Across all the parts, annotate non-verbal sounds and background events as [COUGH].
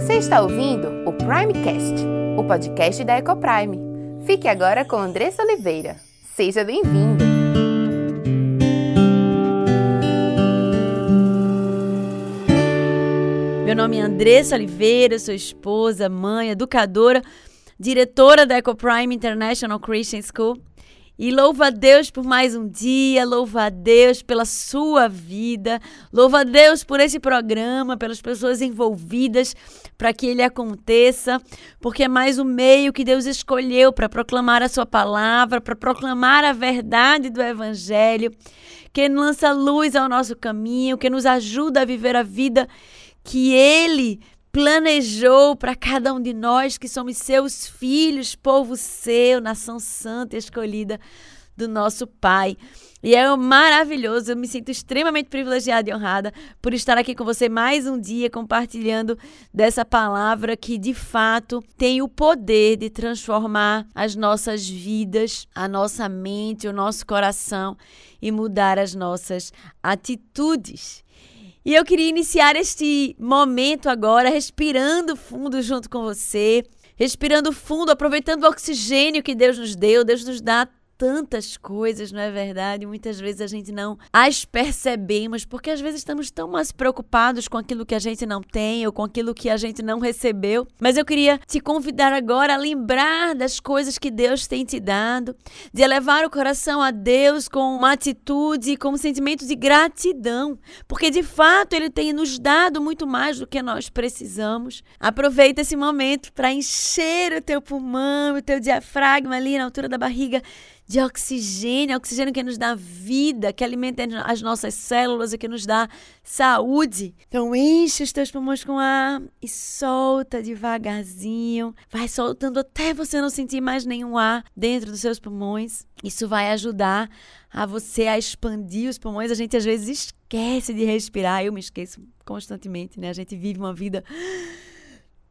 Você está ouvindo o Primecast, o podcast da Ecoprime. Fique agora com Andressa Oliveira. Seja bem-vindo! Meu nome é Andressa Oliveira, sou esposa, mãe, educadora, diretora da Ecoprime International Christian School e louva a Deus por mais um dia, louva a Deus pela sua vida, louva a Deus por esse programa, pelas pessoas envolvidas para que ele aconteça, porque é mais um meio que Deus escolheu para proclamar a sua palavra, para proclamar a verdade do evangelho, que lança luz ao nosso caminho, que nos ajuda a viver a vida que ele planejou para cada um de nós que somos seus filhos, povo seu, nação santa escolhida do nosso Pai. E é maravilhoso, eu me sinto extremamente privilegiada e honrada por estar aqui com você mais um dia compartilhando dessa palavra que de fato tem o poder de transformar as nossas vidas, a nossa mente, o nosso coração e mudar as nossas atitudes. E eu queria iniciar este momento agora respirando fundo junto com você, respirando fundo, aproveitando o oxigênio que Deus nos deu. Deus nos dá tantas coisas, não é verdade? Muitas vezes a gente não as percebemos, porque às vezes estamos tão mais preocupados com aquilo que a gente não tem ou com aquilo que a gente não recebeu. Mas eu queria te convidar agora a lembrar das coisas que Deus tem te dado, de elevar o coração a Deus com uma atitude, com um sentimento de gratidão, porque de fato Ele tem nos dado muito mais do que nós precisamos. Aproveita esse momento para encher o teu pulmão, o teu diafragma ali na altura da barriga de oxigênio, oxigênio que nos dá vida, que alimenta as nossas células e que nos dá saúde. Então enche os teus pulmões com ar e solta devagarzinho. Vai soltando até você não sentir mais nenhum ar dentro dos seus pulmões. Isso vai ajudar a você a expandir os pulmões. A gente às vezes esquece de respirar. Eu me esqueço constantemente, né? A gente vive uma vida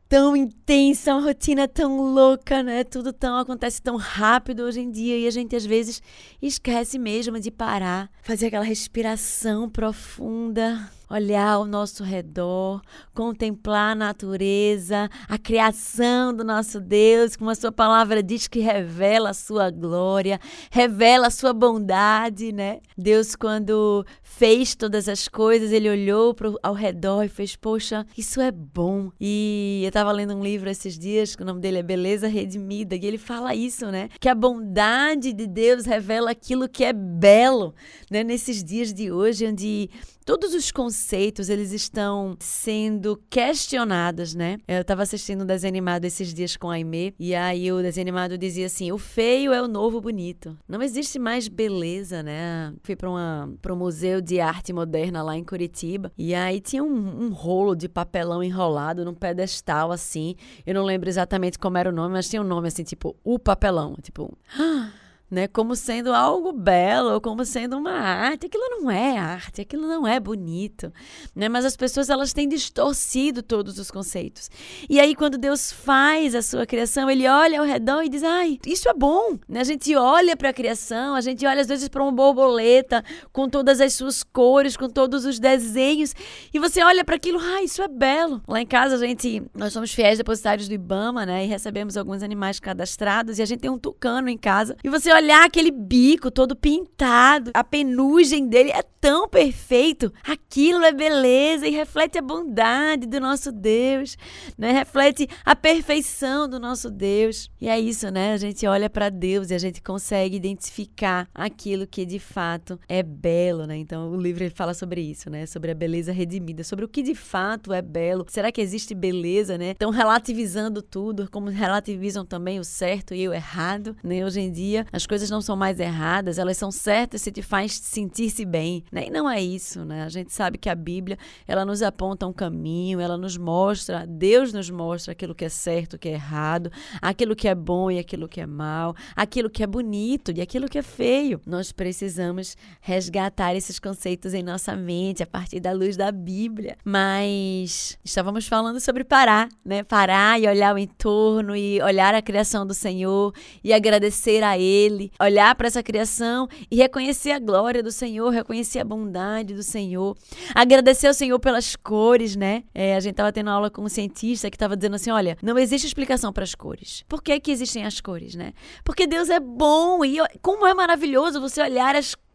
tão intensa, uma rotina tão louca, né? Tudo tão acontece tão rápido hoje em dia e a gente às vezes esquece mesmo de parar, fazer aquela respiração profunda olhar ao nosso redor, contemplar a natureza, a criação do nosso Deus, como a sua palavra diz que revela a sua glória, revela a sua bondade, né? Deus quando fez todas as coisas, ele olhou pro, ao redor e fez, poxa, isso é bom. E eu estava lendo um livro esses dias, que o nome dele é Beleza Redimida, e ele fala isso, né? Que a bondade de Deus revela aquilo que é belo, né? Nesses dias de hoje, onde todos os conceitos eles estão sendo questionados, né? Eu estava assistindo um desenho animado esses dias com a Aimee e aí o desenho animado dizia assim: o feio é o novo bonito. Não existe mais beleza, né? Fui para um museu de arte moderna lá em Curitiba e aí tinha um, um rolo de papelão enrolado num pedestal assim. Eu não lembro exatamente como era o nome, mas tinha um nome assim, tipo, o papelão. Tipo. [GASPS] Ah, né, como sendo algo belo, como sendo uma arte. Aquilo não é arte, aquilo não é bonito, né? Mas as pessoas elas têm distorcido todos os conceitos. E aí quando Deus faz a sua criação, ele olha ao redor e diz: "Ai, isso é bom". Né? A gente olha para a criação, a gente olha às vezes para uma borboleta com todas as suas cores, com todos os desenhos, e você olha para aquilo, "Ai, isso é belo". Lá em casa a gente, nós somos fiéis depositários do IBAMA, né? E recebemos alguns animais cadastrados e a gente tem um tucano em casa. E você olha olhar aquele bico todo pintado, a penugem dele é tão perfeito. Aquilo é beleza e reflete a bondade do nosso Deus, né? Reflete a perfeição do nosso Deus. E é isso, né? A gente olha para Deus e a gente consegue identificar aquilo que de fato é belo, né? Então o livro fala sobre isso, né? Sobre a beleza redimida, sobre o que de fato é belo. Será que existe beleza, né? Estão relativizando tudo, como relativizam também o certo e o errado, né? Hoje em dia as coisas não são mais erradas, elas são certas se te faz sentir-se bem, né? E não é isso, né? A gente sabe que a Bíblia, ela nos aponta um caminho, ela nos mostra, Deus nos mostra aquilo que é certo, o que é errado, aquilo que é bom e aquilo que é mal, aquilo que é bonito e aquilo que é feio. Nós precisamos resgatar esses conceitos em nossa mente a partir da luz da Bíblia. Mas estávamos falando sobre parar, né? Parar e olhar o entorno e olhar a criação do Senhor e agradecer a Ele dele, olhar para essa criação e reconhecer a glória do Senhor, reconhecer a bondade do Senhor, agradecer ao Senhor pelas cores, né? É, a gente tava tendo aula com um cientista que tava dizendo assim, olha, não existe explicação para as cores. Por que que existem as cores, né? Porque Deus é bom e como é maravilhoso você olhar as cores,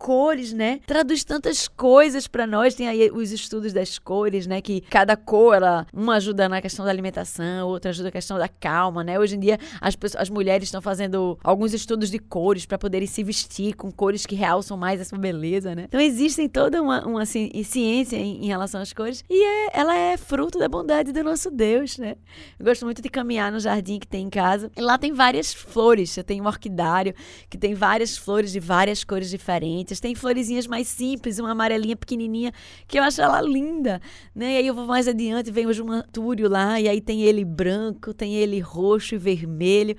né? Traduz tantas coisas para nós. Tem aí os estudos das cores, né? Que cada cor, ela, uma ajuda na questão da alimentação, outra ajuda na questão da calma, né? Hoje em dia, as, pessoas, as mulheres estão fazendo alguns estudos de cores para poderem se vestir com cores que realçam mais essa beleza, né? Então, existem toda uma, uma ciência em, em, relação às cores e é, ela é fruto da bondade do nosso Deus, né? Eu gosto muito de caminhar no jardim que tem em casa e lá tem várias flores. Eu tenho um orquidário que tem várias flores de várias cores diferentes tem florezinhas mais simples, uma amarelinha pequenininha, que eu acho ela linda, né? E aí eu vou mais adiante, vem o Jumantúrio lá, e aí tem ele branco, tem ele roxo e vermelho.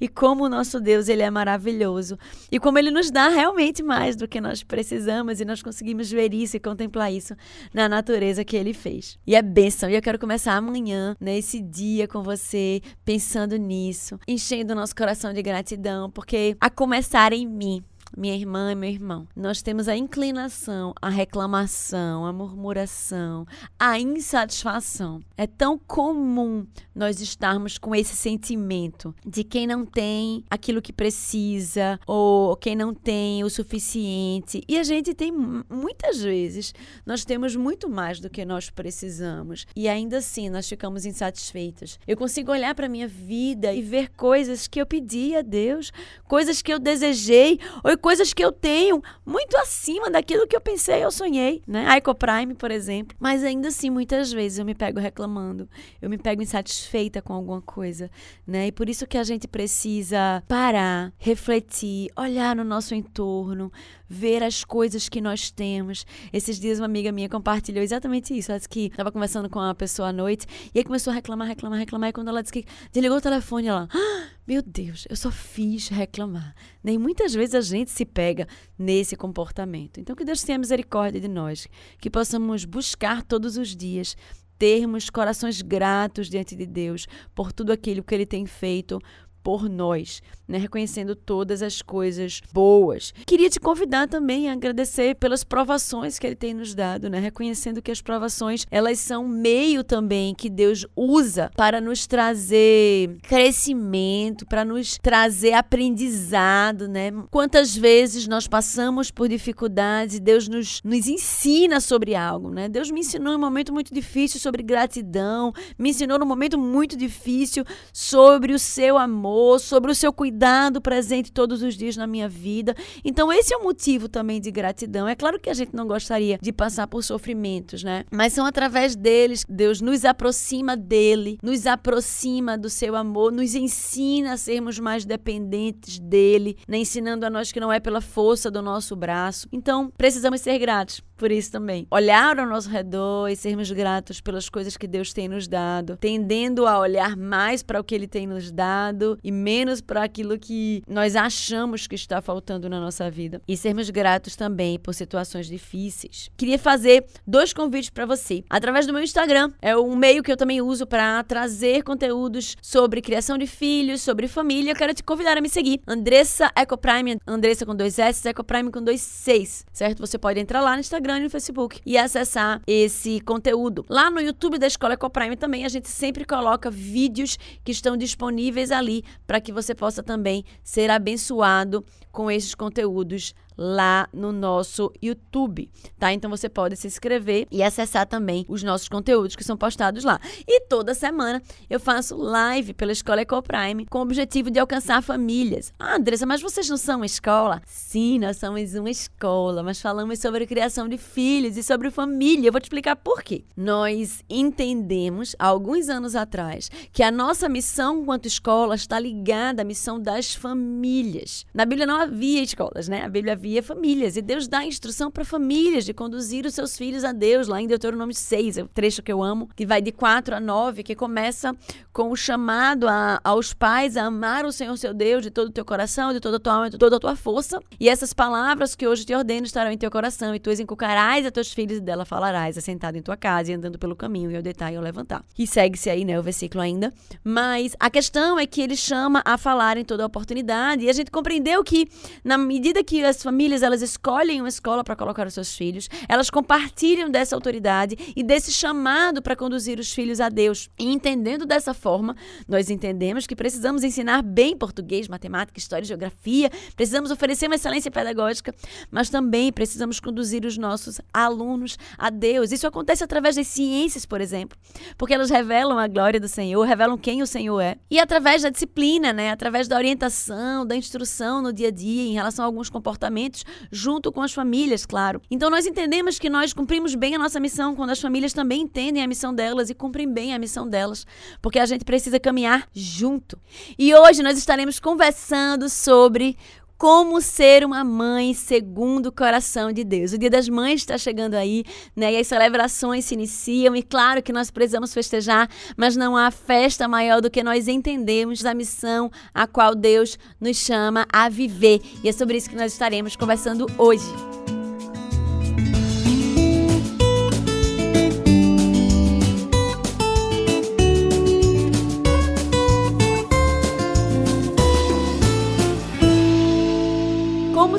E como o nosso Deus, ele é maravilhoso. E como ele nos dá realmente mais do que nós precisamos e nós conseguimos ver isso e contemplar isso na natureza que ele fez. E é bênção. E eu quero começar amanhã, nesse dia com você, pensando nisso, enchendo o nosso coração de gratidão, porque a começar em mim, minha irmã e meu irmão, nós temos a inclinação, a reclamação, a murmuração, a insatisfação. É tão comum nós estarmos com esse sentimento de quem não tem aquilo que precisa ou quem não tem o suficiente. E a gente tem muitas vezes, nós temos muito mais do que nós precisamos e ainda assim nós ficamos insatisfeitas. Eu consigo olhar para minha vida e ver coisas que eu pedi a Deus, coisas que eu desejei ou coisas que eu tenho muito acima daquilo que eu pensei, eu sonhei, né? A EcoPrime, por exemplo. Mas ainda assim, muitas vezes eu me pego reclamando, eu me pego insatisfeita com alguma coisa, né? E por isso que a gente precisa parar, refletir, olhar no nosso entorno, ver as coisas que nós temos. Esses dias uma amiga minha compartilhou exatamente isso. Ela disse que estava conversando com uma pessoa à noite e aí começou a reclamar, reclamar, reclamar. E quando ela disse que desligou o telefone, ela, ah, meu Deus, eu só fiz reclamar. Nem muitas vezes a gente se pega nesse comportamento. Então que Deus tenha misericórdia de nós, que possamos buscar todos os dias termos corações gratos diante de Deus por tudo aquilo que Ele tem feito por nós, né? reconhecendo todas as coisas boas. Queria te convidar também a agradecer pelas provações que Ele tem nos dado, né? reconhecendo que as provações elas são meio também que Deus usa para nos trazer crescimento, para nos trazer aprendizado, né? Quantas vezes nós passamos por dificuldades e Deus nos, nos ensina sobre algo, né? Deus me ensinou em um momento muito difícil sobre gratidão, me ensinou num momento muito difícil sobre o seu amor amor, sobre o seu cuidado presente todos os dias na minha vida. Então, esse é o motivo também de gratidão. É claro que a gente não gostaria de passar por sofrimentos, né? Mas são através deles Deus nos aproxima dele, nos aproxima do seu amor, nos ensina a sermos mais dependentes dele, né? ensinando a nós que não é pela força do nosso braço. Então, precisamos ser gratos por isso também. Olhar ao nosso redor e sermos gratos pelas coisas que Deus tem nos dado, tendendo a olhar mais para o que ele tem nos dado e menos para aquilo que nós achamos que está faltando na nossa vida. E sermos gratos também por situações difíceis. Queria fazer dois convites para você. Através do meu Instagram, é um meio que eu também uso para trazer conteúdos sobre criação de filhos, sobre família. Eu quero te convidar a me seguir. Andressa Ecoprime, Andressa com dois S, Ecoprime com dois Cs, certo? Você pode entrar lá no Instagram Instagram e no Facebook e acessar esse conteúdo. Lá no YouTube da Escola Ecoprime também a gente sempre coloca vídeos que estão disponíveis ali para que você possa também ser abençoado com esses conteúdos lá no nosso YouTube, tá? Então você pode se inscrever e acessar também os nossos conteúdos que são postados lá. E toda semana eu faço live pela Escola Ecoprime com o objetivo de alcançar famílias. Ah, Andressa, mas vocês não são uma escola? Sim, nós somos uma escola, mas falamos sobre criação de filhos e sobre família. Eu vou te explicar por quê. Nós entendemos, há alguns anos atrás, que a nossa missão enquanto escola está ligada à missão das famílias. Na Bíblia não havia escolas, né? A Bíblia envolvia famílias. E Deus dá instrução para famílias de conduzir os seus filhos a Deus, lá em Deuteronômio 6, é o trecho que eu amo, que vai de 4 a 9, que começa com o chamado a, aos pais a amar o Senhor seu Deus de todo o teu coração, de toda a tua alma, de toda a tua força. E essas palavras que hoje te ordeno estarão em teu coração, e tu as inculcarás a teus filhos, e dela falarás, assentado em tua casa e andando pelo caminho, e ao deitar e ao levantar. E segue-se aí, né, o versículo ainda. Mas a questão é que ele chama a falar em toda a oportunidade, e a gente compreendeu que, na medida que as famílias elas escolhem uma escola para colocar os seus filhos, elas compartilham dessa autoridade e desse chamado para conduzir os filhos a Deus. E entendendo dessa forma, nós entendemos que precisamos ensinar bem português, matemática, história geografia, precisamos oferecer uma excelência pedagógica, mas também precisamos conduzir os nossos alunos a Deus. Isso acontece através das ciências, por exemplo, porque elas revelam a glória do Senhor, revelam quem o Senhor é. E através da disciplina, né, através da orientação, da instrução no dia a dia em relação a alguns comportamentos, junto com as famílias, claro. Então nós entendemos que nós cumprimos bem a nossa missão quando as famílias também entendem a missão delas e cumprem bem a missão delas, porque a gente precisa caminhar junto. E hoje nós estaremos conversando sobre como ser uma mãe segundo o coração de Deus. O Dia das Mães está chegando aí, né? E as celebrações se iniciam, e claro que nós precisamos festejar, mas não há festa maior do que nós entendemos a missão a qual Deus nos chama a viver. E é sobre isso que nós estaremos conversando hoje.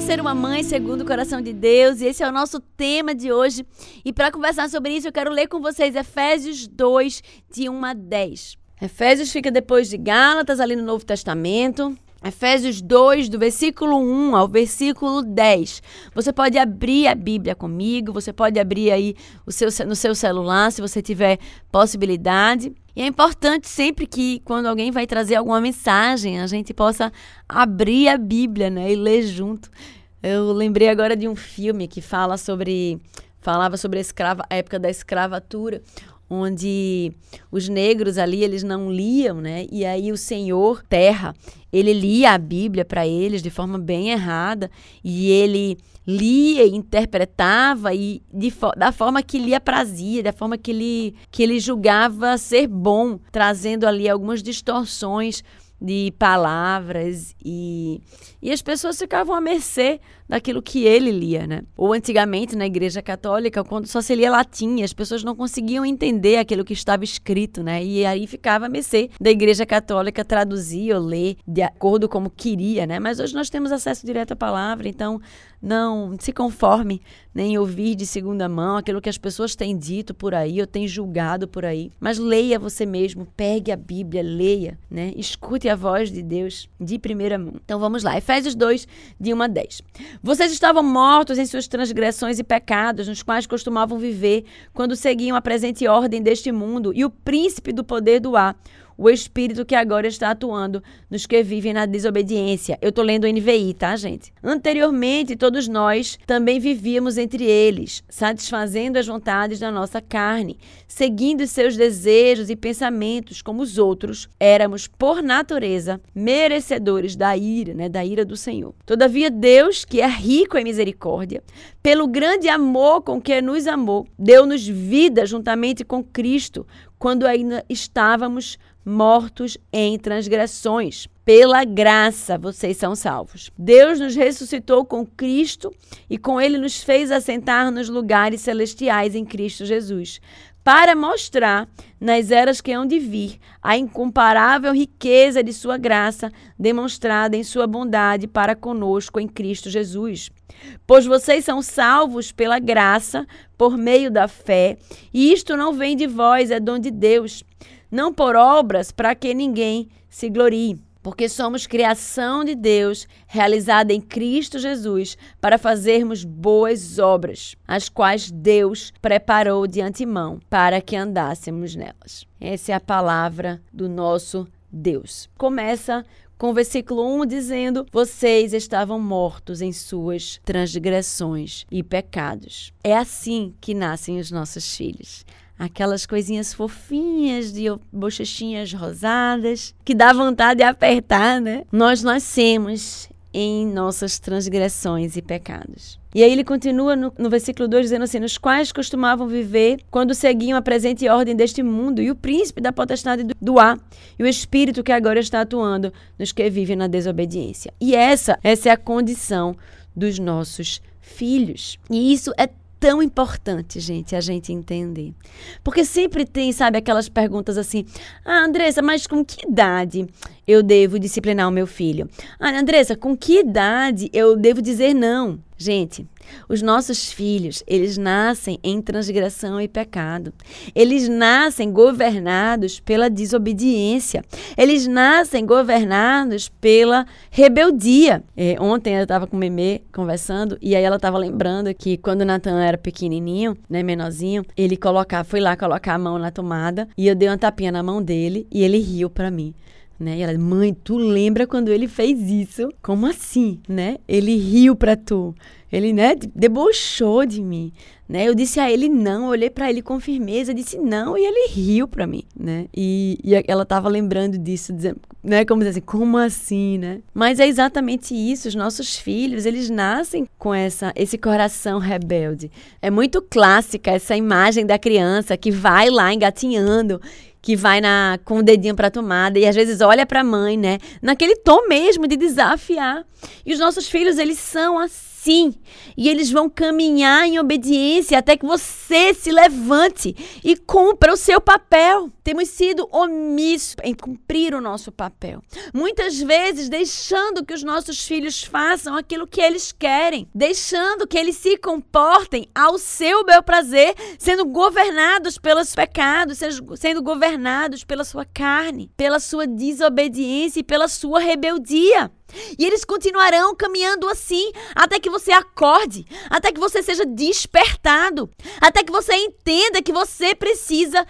Ser uma mãe segundo o coração de Deus, e esse é o nosso tema de hoje. E para conversar sobre isso, eu quero ler com vocês Efésios 2, de 1 a 10. Efésios fica depois de Gálatas, ali no Novo Testamento. Efésios 2, do versículo 1 ao versículo 10. Você pode abrir a Bíblia comigo, você pode abrir aí o seu, no seu celular, se você tiver possibilidade. E é importante sempre que, quando alguém vai trazer alguma mensagem, a gente possa abrir a Bíblia né, e ler junto. Eu lembrei agora de um filme que fala sobre falava sobre a, escrava, a época da escravatura, onde os negros ali eles não liam, né? E aí o Senhor Terra, ele lia a Bíblia para eles de forma bem errada e ele lia e interpretava e de, da forma que lhe aprazia, da forma que ele, que ele julgava ser bom, trazendo ali algumas distorções de palavras e, e as pessoas ficavam à mercê daquilo que ele lia, né? Ou antigamente na Igreja Católica, quando só se lia latim, as pessoas não conseguiam entender aquilo que estava escrito, né? E aí ficava a mercê da Igreja Católica traduzir ou ler de acordo como queria, né? Mas hoje nós temos acesso direto à palavra, então não se conforme nem ouvir de segunda mão aquilo que as pessoas têm dito por aí ou têm julgado por aí, mas leia você mesmo, pegue a Bíblia, leia, né? Escute a voz de Deus de primeira mão. Então vamos lá, Efésios 2, de 1 a 10. Vocês estavam mortos em suas transgressões e pecados, nos quais costumavam viver quando seguiam a presente ordem deste mundo e o príncipe do poder do ar o espírito que agora está atuando nos que vivem na desobediência. Eu estou lendo o NVI, tá, gente? Anteriormente, todos nós também vivíamos entre eles, satisfazendo as vontades da nossa carne, seguindo seus desejos e pensamentos como os outros. Éramos, por natureza, merecedores da ira, né, da ira do Senhor. Todavia, Deus, que é rico em misericórdia, pelo grande amor com que nos amou, deu-nos vida juntamente com Cristo, quando ainda estávamos mortos em transgressões. Pela graça vocês são salvos. Deus nos ressuscitou com Cristo e com ele nos fez assentar nos lugares celestiais em Cristo Jesus, para mostrar nas eras que hão de vir a incomparável riqueza de sua graça demonstrada em sua bondade para conosco em Cristo Jesus. Pois vocês são salvos pela graça, por meio da fé, e isto não vem de vós, é dom de Deus não por obras para que ninguém se glorie, porque somos criação de Deus, realizada em Cristo Jesus, para fazermos boas obras, as quais Deus preparou de antemão para que andássemos nelas. Essa é a palavra do nosso Deus. Começa com o versículo 1 dizendo: Vocês estavam mortos em suas transgressões e pecados. É assim que nascem os nossos filhos aquelas coisinhas fofinhas de bochechinhas rosadas que dá vontade de apertar, né? Nós nascemos em nossas transgressões e pecados. E aí ele continua no, no, versículo 2 dizendo assim: Nos quais costumavam viver quando seguiam a presente ordem deste mundo, e o príncipe da potestade do, do ar, e o espírito que agora está atuando nos que vivem na desobediência. E essa, essa é a condição dos nossos filhos. E isso é tão importante, gente, a gente entender. Porque sempre tem, sabe, aquelas perguntas assim: Ah, Andressa, mas com que idade eu devo disciplinar o meu filho? Ah, Andressa, com que idade eu devo dizer não? Gente, os nossos filhos, eles nascem em transgressão e pecado. Eles nascem governados pela desobediência. Eles nascem governados pela rebeldia. É, ontem eu estava com o Memê conversando e aí ela estava lembrando que quando o Natan era pequenininho, né, menorzinho, ele colocar, foi lá colocar a mão na tomada e eu dei uma tapinha na mão dele e ele riu para mim. Né? E ela, mãe, tu lembra quando ele fez isso? Como assim, né? Ele riu pra tu. Ele, né, debochou de mim, né? Eu disse a ele não, olhei para ele com firmeza, disse não e ele riu para mim, né? E, e ela tava lembrando disso, dizendo, né, como dizer assim, como assim, né? Mas é exatamente isso, os nossos filhos, eles nascem com essa esse coração rebelde. É muito clássica essa imagem da criança que vai lá engatinhando que vai na com o dedinho para tomada e às vezes olha para a mãe, né? Naquele tom mesmo de desafiar. E os nossos filhos, eles são assim sim. E eles vão caminhar em obediência até que você se levante e cumpra o seu papel. Temos sido omissos em cumprir o nosso papel. Muitas vezes deixando que os nossos filhos façam aquilo que eles querem, deixando que eles se comportem ao seu bel prazer, sendo governados pelos pecados, sendo governados pela sua carne, pela sua desobediência e pela sua rebeldia. E eles continuarão caminhando assim até que você acorde, até que você seja despertado, até que você entenda que você precisa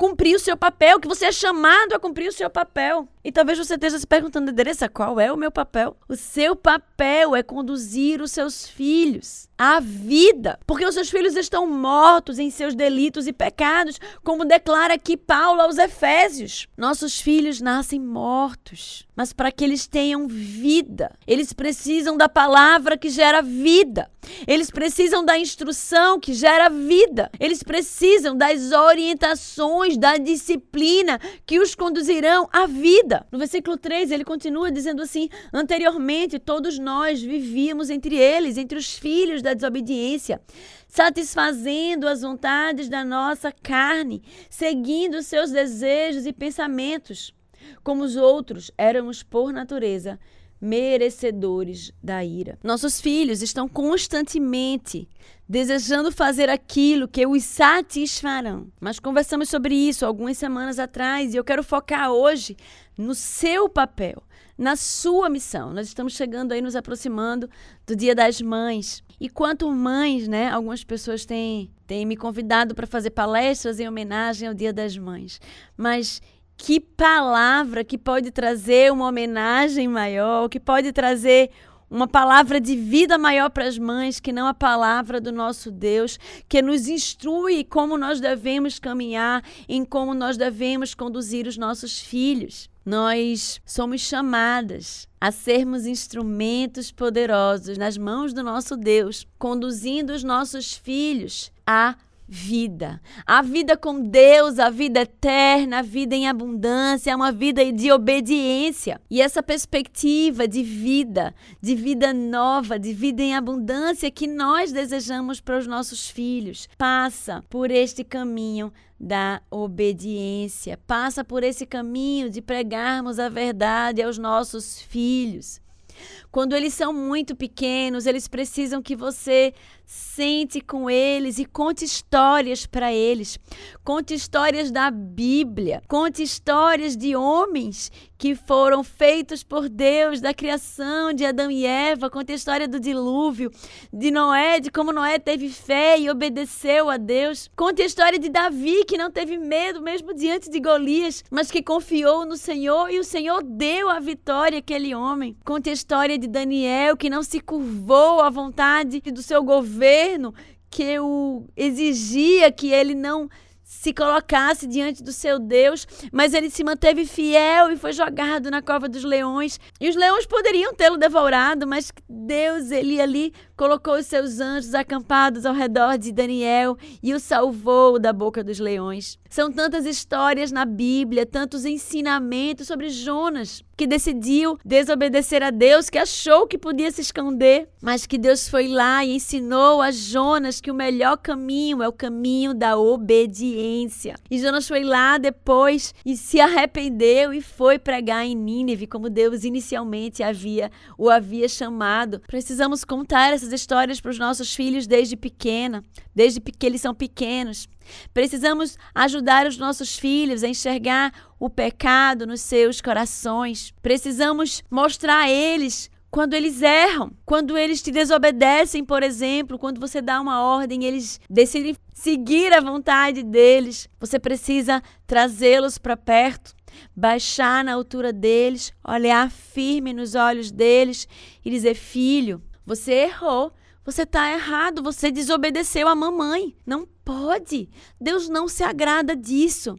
cumprir o seu papel, que você é chamado a cumprir o seu papel. E talvez você esteja se perguntando, Endereça, qual é o meu papel? O seu papel é conduzir os seus filhos à vida, porque os seus filhos estão mortos em seus delitos e pecados, como declara aqui Paulo aos Efésios. Nossos filhos nascem mortos, mas para que eles tenham vida, eles precisam da palavra que gera vida. Eles precisam da instrução que gera vida. Eles precisam das orientações, da disciplina que os conduzirão à vida vida. No versículo 3, ele continua dizendo assim: Anteriormente, todos nós vivíamos entre eles, entre os filhos da desobediência, satisfazendo as vontades da nossa carne, seguindo seus desejos e pensamentos. Como os outros, éramos por natureza merecedores da ira. Nossos filhos estão constantemente desejando fazer aquilo que os satisfarão. Mas conversamos sobre isso algumas semanas atrás e eu quero focar hoje no seu papel, na sua missão. Nós estamos chegando aí, nos aproximando do Dia das Mães. E quanto mães, né? Algumas pessoas têm, têm me convidado para fazer palestras em homenagem ao Dia das Mães. Mas que palavra que pode trazer uma homenagem maior, que pode trazer uma palavra de vida maior para as mães que não a palavra do nosso Deus, que nos instrui como nós devemos caminhar, em como nós devemos conduzir os nossos filhos. Nós somos chamadas a sermos instrumentos poderosos nas mãos do nosso Deus, conduzindo os nossos filhos a vida. A vida com Deus, a vida eterna, a vida em abundância, é uma vida de obediência. E essa perspectiva de vida, de vida nova, de vida em abundância que nós desejamos para os nossos filhos, passa por este caminho da obediência, passa por esse caminho de pregarmos a verdade aos nossos filhos. Quando eles são muito pequenos, eles precisam que você sente com eles e conte histórias para eles. Conte histórias da Bíblia, conte histórias de homens que foram feitos por Deus, da criação de Adão e Eva, conte a história do dilúvio, de Noé, de como Noé teve fé e obedeceu a Deus. Conte a história de Davi, que não teve medo mesmo diante de Golias, mas que confiou no Senhor e o Senhor deu a vitória àquele homem. Conte a história de Daniel, que não se curvou à vontade do seu governo, que o exigia que ele não se colocasse diante do seu Deus, mas ele se manteve fiel e foi jogado na cova dos leões. E os leões poderiam tê-lo devorado, mas Deus, ele ali colocou os seus anjos acampados ao redor de Daniel e o salvou da boca dos leões. São tantas histórias na Bíblia, tantos ensinamentos sobre Jonas, que decidiu desobedecer a Deus, que achou que podia se esconder, mas que Deus foi lá e ensinou a Jonas que o melhor caminho é o caminho da obediência. E Jonas foi lá depois e se arrependeu e foi pregar em Nínive, como Deus inicialmente havia o havia chamado. Precisamos contar essas histórias para os nossos filhos desde pequena, desde que eles são pequenos. Precisamos ajudar os nossos filhos a enxergar o pecado nos seus corações. Precisamos mostrar a eles quando eles erram, quando eles te desobedecem, por exemplo, quando você dá uma ordem, eles decidem seguir a vontade deles. Você precisa trazê-los para perto, baixar na altura deles, olhar firme nos olhos deles e dizer: Filho, você errou. Você está errado, você desobedeceu a mamãe. Não pode. Deus não se agrada disso.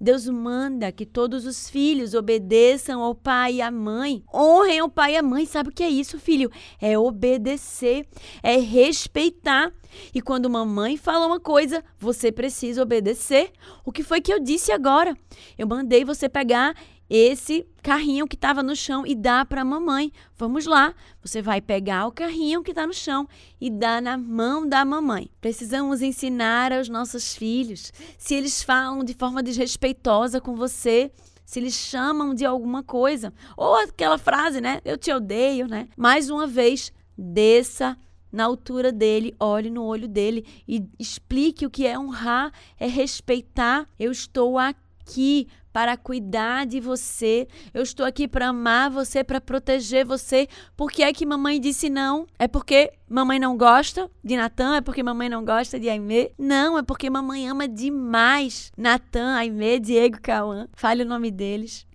Deus manda que todos os filhos obedeçam ao pai e à mãe. Honrem ao pai e à mãe. Sabe o que é isso, filho? É obedecer, é respeitar. E quando mamãe fala uma coisa, você precisa obedecer. O que foi que eu disse agora? Eu mandei você pegar esse carrinho que estava no chão e dá para a mamãe. Vamos lá, você vai pegar o carrinho que está no chão e dá na mão da mamãe. Precisamos ensinar aos nossos filhos. Se eles falam de forma desrespeitosa com você, se eles chamam de alguma coisa, ou aquela frase, né? Eu te odeio, né? Mais uma vez, desça na altura dele, olhe no olho dele e explique o que é honrar, é respeitar. Eu estou aqui para cuidar de você. Eu estou aqui para amar você, para proteger você. Por que é que mamãe disse não? É porque mamãe não gosta de Natan? É porque mamãe não gosta de Aimee? Não, é porque mamãe ama demais Natan, Aimee, Diego, Cauã. Fale o nome deles.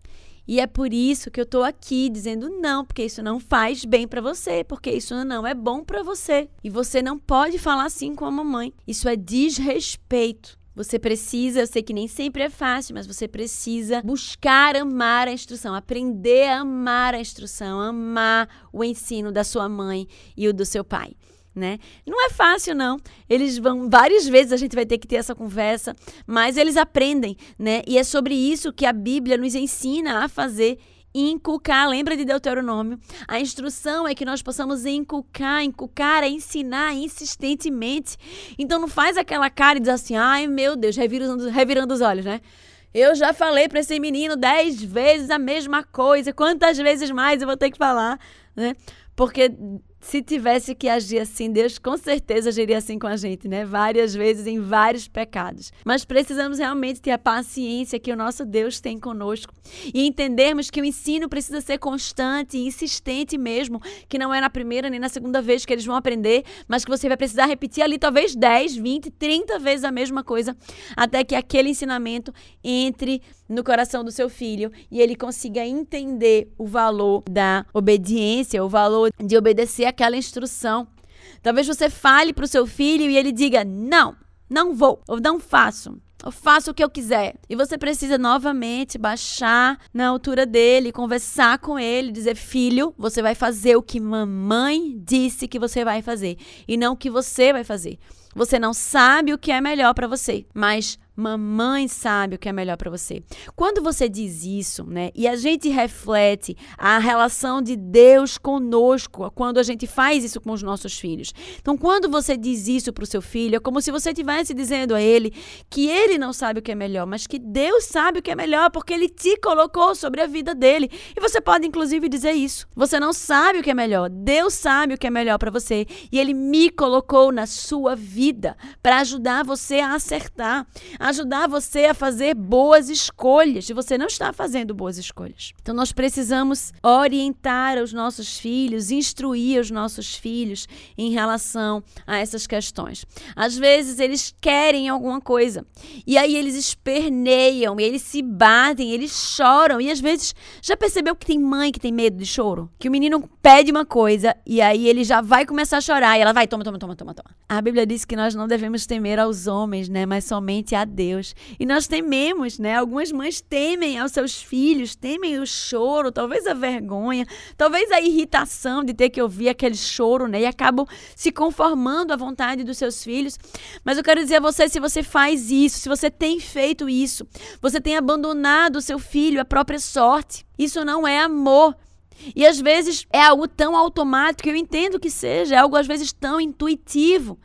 E é por isso que eu estou aqui dizendo não, porque isso não faz bem para você, porque isso não é bom para você. E você não pode falar assim com a mamãe. Isso é desrespeito. Você precisa, eu sei que nem sempre é fácil, mas você precisa buscar amar a instrução, aprender a amar a instrução, amar o ensino da sua mãe e o do seu pai. Né? Não é fácil, não. Eles vão, várias vezes a gente vai ter que ter essa conversa, mas eles aprendem, né? E é sobre isso que a Bíblia nos ensina a fazer inculcar, lembra de Deuteronômio? A instrução é que nós possamos inculcar, inculcar é ensinar insistentemente. Então não faz aquela cara e diz assim, ai meu Deus, revirando, revirando os olhos, né? Eu já falei para esse menino dez vezes a mesma coisa. Quantas vezes mais eu vou ter que falar, né? Porque se tivesse que agir assim, Deus com certeza agiria assim com a gente, né? Várias vezes em vários pecados. Mas precisamos realmente ter a paciência que o nosso Deus tem conosco e entendermos que o ensino precisa ser constante e insistente mesmo, que não é na primeira nem na segunda vez que eles vão aprender, mas que você vai precisar repetir ali talvez 10, 20, 30 vezes a mesma coisa até que aquele ensinamento entre no coração do seu filho e ele consiga entender o valor da obediência, o valor de obedecer aquela instrução. Talvez você fale para o seu filho e ele diga: Não, não vou, ou não faço. Eu faço o que eu quiser. E você precisa novamente baixar na altura dele, conversar com ele, dizer: Filho, você vai fazer o que mamãe disse que você vai fazer e não o que você vai fazer. Você não sabe o que é melhor para você, mas Mamãe sabe o que é melhor para você. Quando você diz isso, né, e a gente reflete a relação de Deus conosco, quando a gente faz isso com os nossos filhos. Então, quando você diz isso para o seu filho, é como se você estivesse dizendo a ele que ele não sabe o que é melhor, mas que Deus sabe o que é melhor, porque ele te colocou sobre a vida dele. E você pode, inclusive, dizer isso. Você não sabe o que é melhor, Deus sabe o que é melhor para você. E ele me colocou na sua vida para ajudar você a acertar ajudar você a fazer boas escolhas. E você não está fazendo boas escolhas. Então nós precisamos orientar os nossos filhos, instruir os nossos filhos em relação a essas questões. Às vezes eles querem alguma coisa e aí eles esperneiam, eles se batem, eles choram e às vezes já percebeu que tem mãe que tem medo de choro? Que o menino pede uma coisa e aí ele já vai começar a chorar e ela vai toma, toma, toma, toma, toma. A Bíblia diz que nós não devemos temer aos homens, né, mas somente a Deus. E nós tememos, né? Algumas mães temem aos seus filhos, temem o choro, talvez a vergonha, talvez a irritação de ter que ouvir aquele choro, né? E acabam se conformando à vontade dos seus filhos. Mas eu quero dizer a você, se você faz isso, se você tem feito isso, você tem abandonado o seu filho à própria sorte. Isso não é amor. E às vezes é algo tão automático, eu entendo que seja, é algo às vezes tão intuitivo,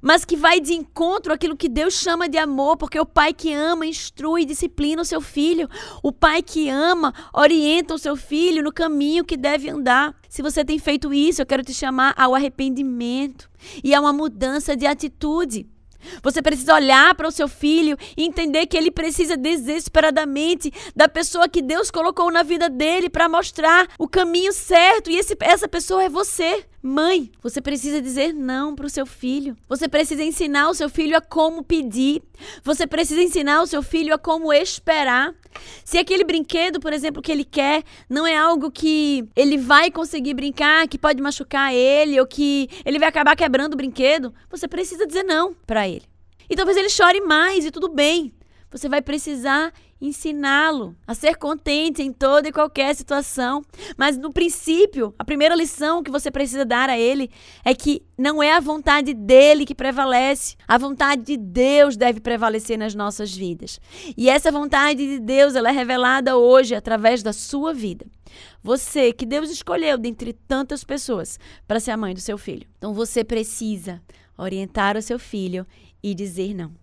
mas que vai de encontro àquilo que Deus chama de amor, porque o pai que ama instrui e disciplina o seu filho. O pai que ama orienta o seu filho no caminho que deve andar. Se você tem feito isso, eu quero te chamar ao arrependimento e a uma mudança de atitude. Você precisa olhar para o seu filho e entender que ele precisa desesperadamente da pessoa que Deus colocou na vida dele para mostrar o caminho certo. E esse, essa pessoa é você. Mãe, você precisa dizer não para o seu filho. Você precisa ensinar o seu filho a como pedir. Você precisa ensinar o seu filho a como esperar. Se aquele brinquedo, por exemplo, que ele quer, não é algo que ele vai conseguir brincar, que pode machucar ele ou que ele vai acabar quebrando o brinquedo, você precisa dizer não para ele. E talvez ele chore mais e tudo bem. Você vai precisar ensiná-lo a ser contente em toda e qualquer situação. Mas no princípio, a primeira lição que você precisa dar a ele é que não é a vontade dele que prevalece, a vontade de Deus deve prevalecer nas nossas vidas. E essa vontade de Deus, ela é revelada hoje através da sua vida. Você que Deus escolheu dentre tantas pessoas para ser a mãe do seu filho. Então você precisa orientar o seu filho e dizer não.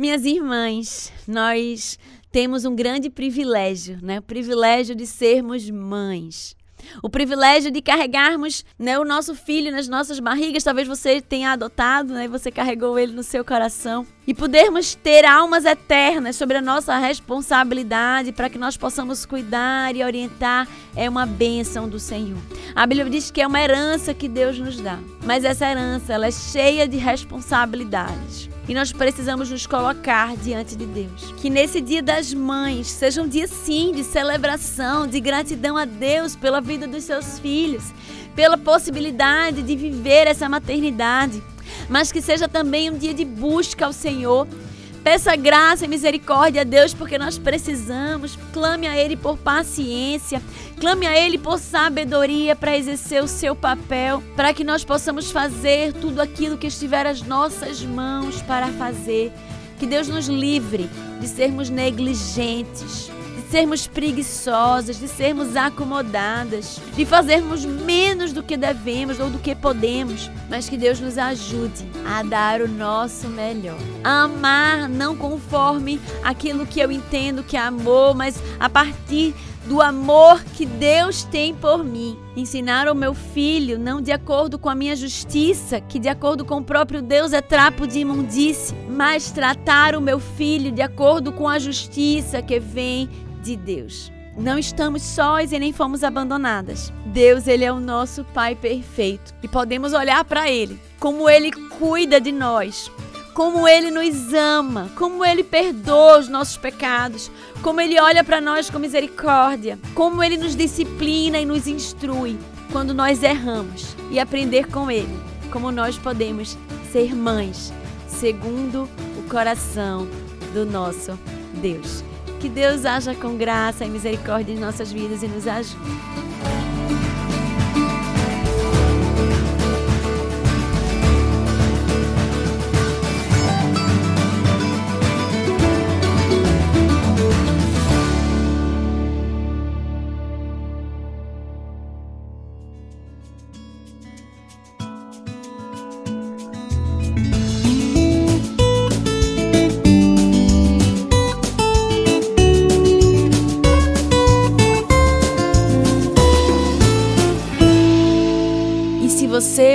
Minhas irmãs, nós temos um grande privilégio, né? O privilégio de sermos mães. O privilégio de carregarmos né, o nosso filho nas nossas barrigas. Talvez você tenha adotado, né? Você carregou ele no seu coração. E podermos ter almas eternas sobre a nossa responsabilidade para que nós possamos cuidar e orientar é uma bênção do Senhor. A Bíblia diz que é uma herança que Deus nos dá. Mas essa herança ela é cheia de responsabilidades e nós precisamos nos colocar diante de Deus. Que nesse Dia das Mães seja um dia sim de celebração, de gratidão a Deus pela vida dos seus filhos, pela possibilidade de viver essa maternidade, mas que seja também um dia de busca ao Senhor Peça graça e misericórdia a Deus, porque nós precisamos. Clame a Ele por paciência. Clame a Ele por sabedoria para exercer o seu papel, para que nós possamos fazer tudo aquilo que estiver às nossas mãos para fazer. Que Deus nos livre de sermos negligentes, sermos preguiçosas, de sermos acomodadas, de fazermos menos do que devemos ou do que podemos, mas que Deus nos ajude a dar o nosso melhor. A amar não conforme aquilo que eu entendo que é amor, mas a partir do amor que Deus tem por mim. Ensinar ao meu filho, não de acordo com a minha justiça, que de acordo com o próprio Deus é trapo de imundície, mas tratar o meu filho de acordo com a justiça que vem de Deus. Não estamos sós e nem fomos abandonadas. Deus, ele é o nosso Pai perfeito e podemos olhar para ele, como ele cuida de nós, como ele nos ama, como ele perdoa os nossos pecados, como ele olha para nós com misericórdia, como ele nos disciplina e nos instrui quando nós erramos e aprender com ele como nós podemos ser mães segundo o coração do nosso Deus. Que Deus haja com graça e misericórdia em nossas vidas e nos ajude.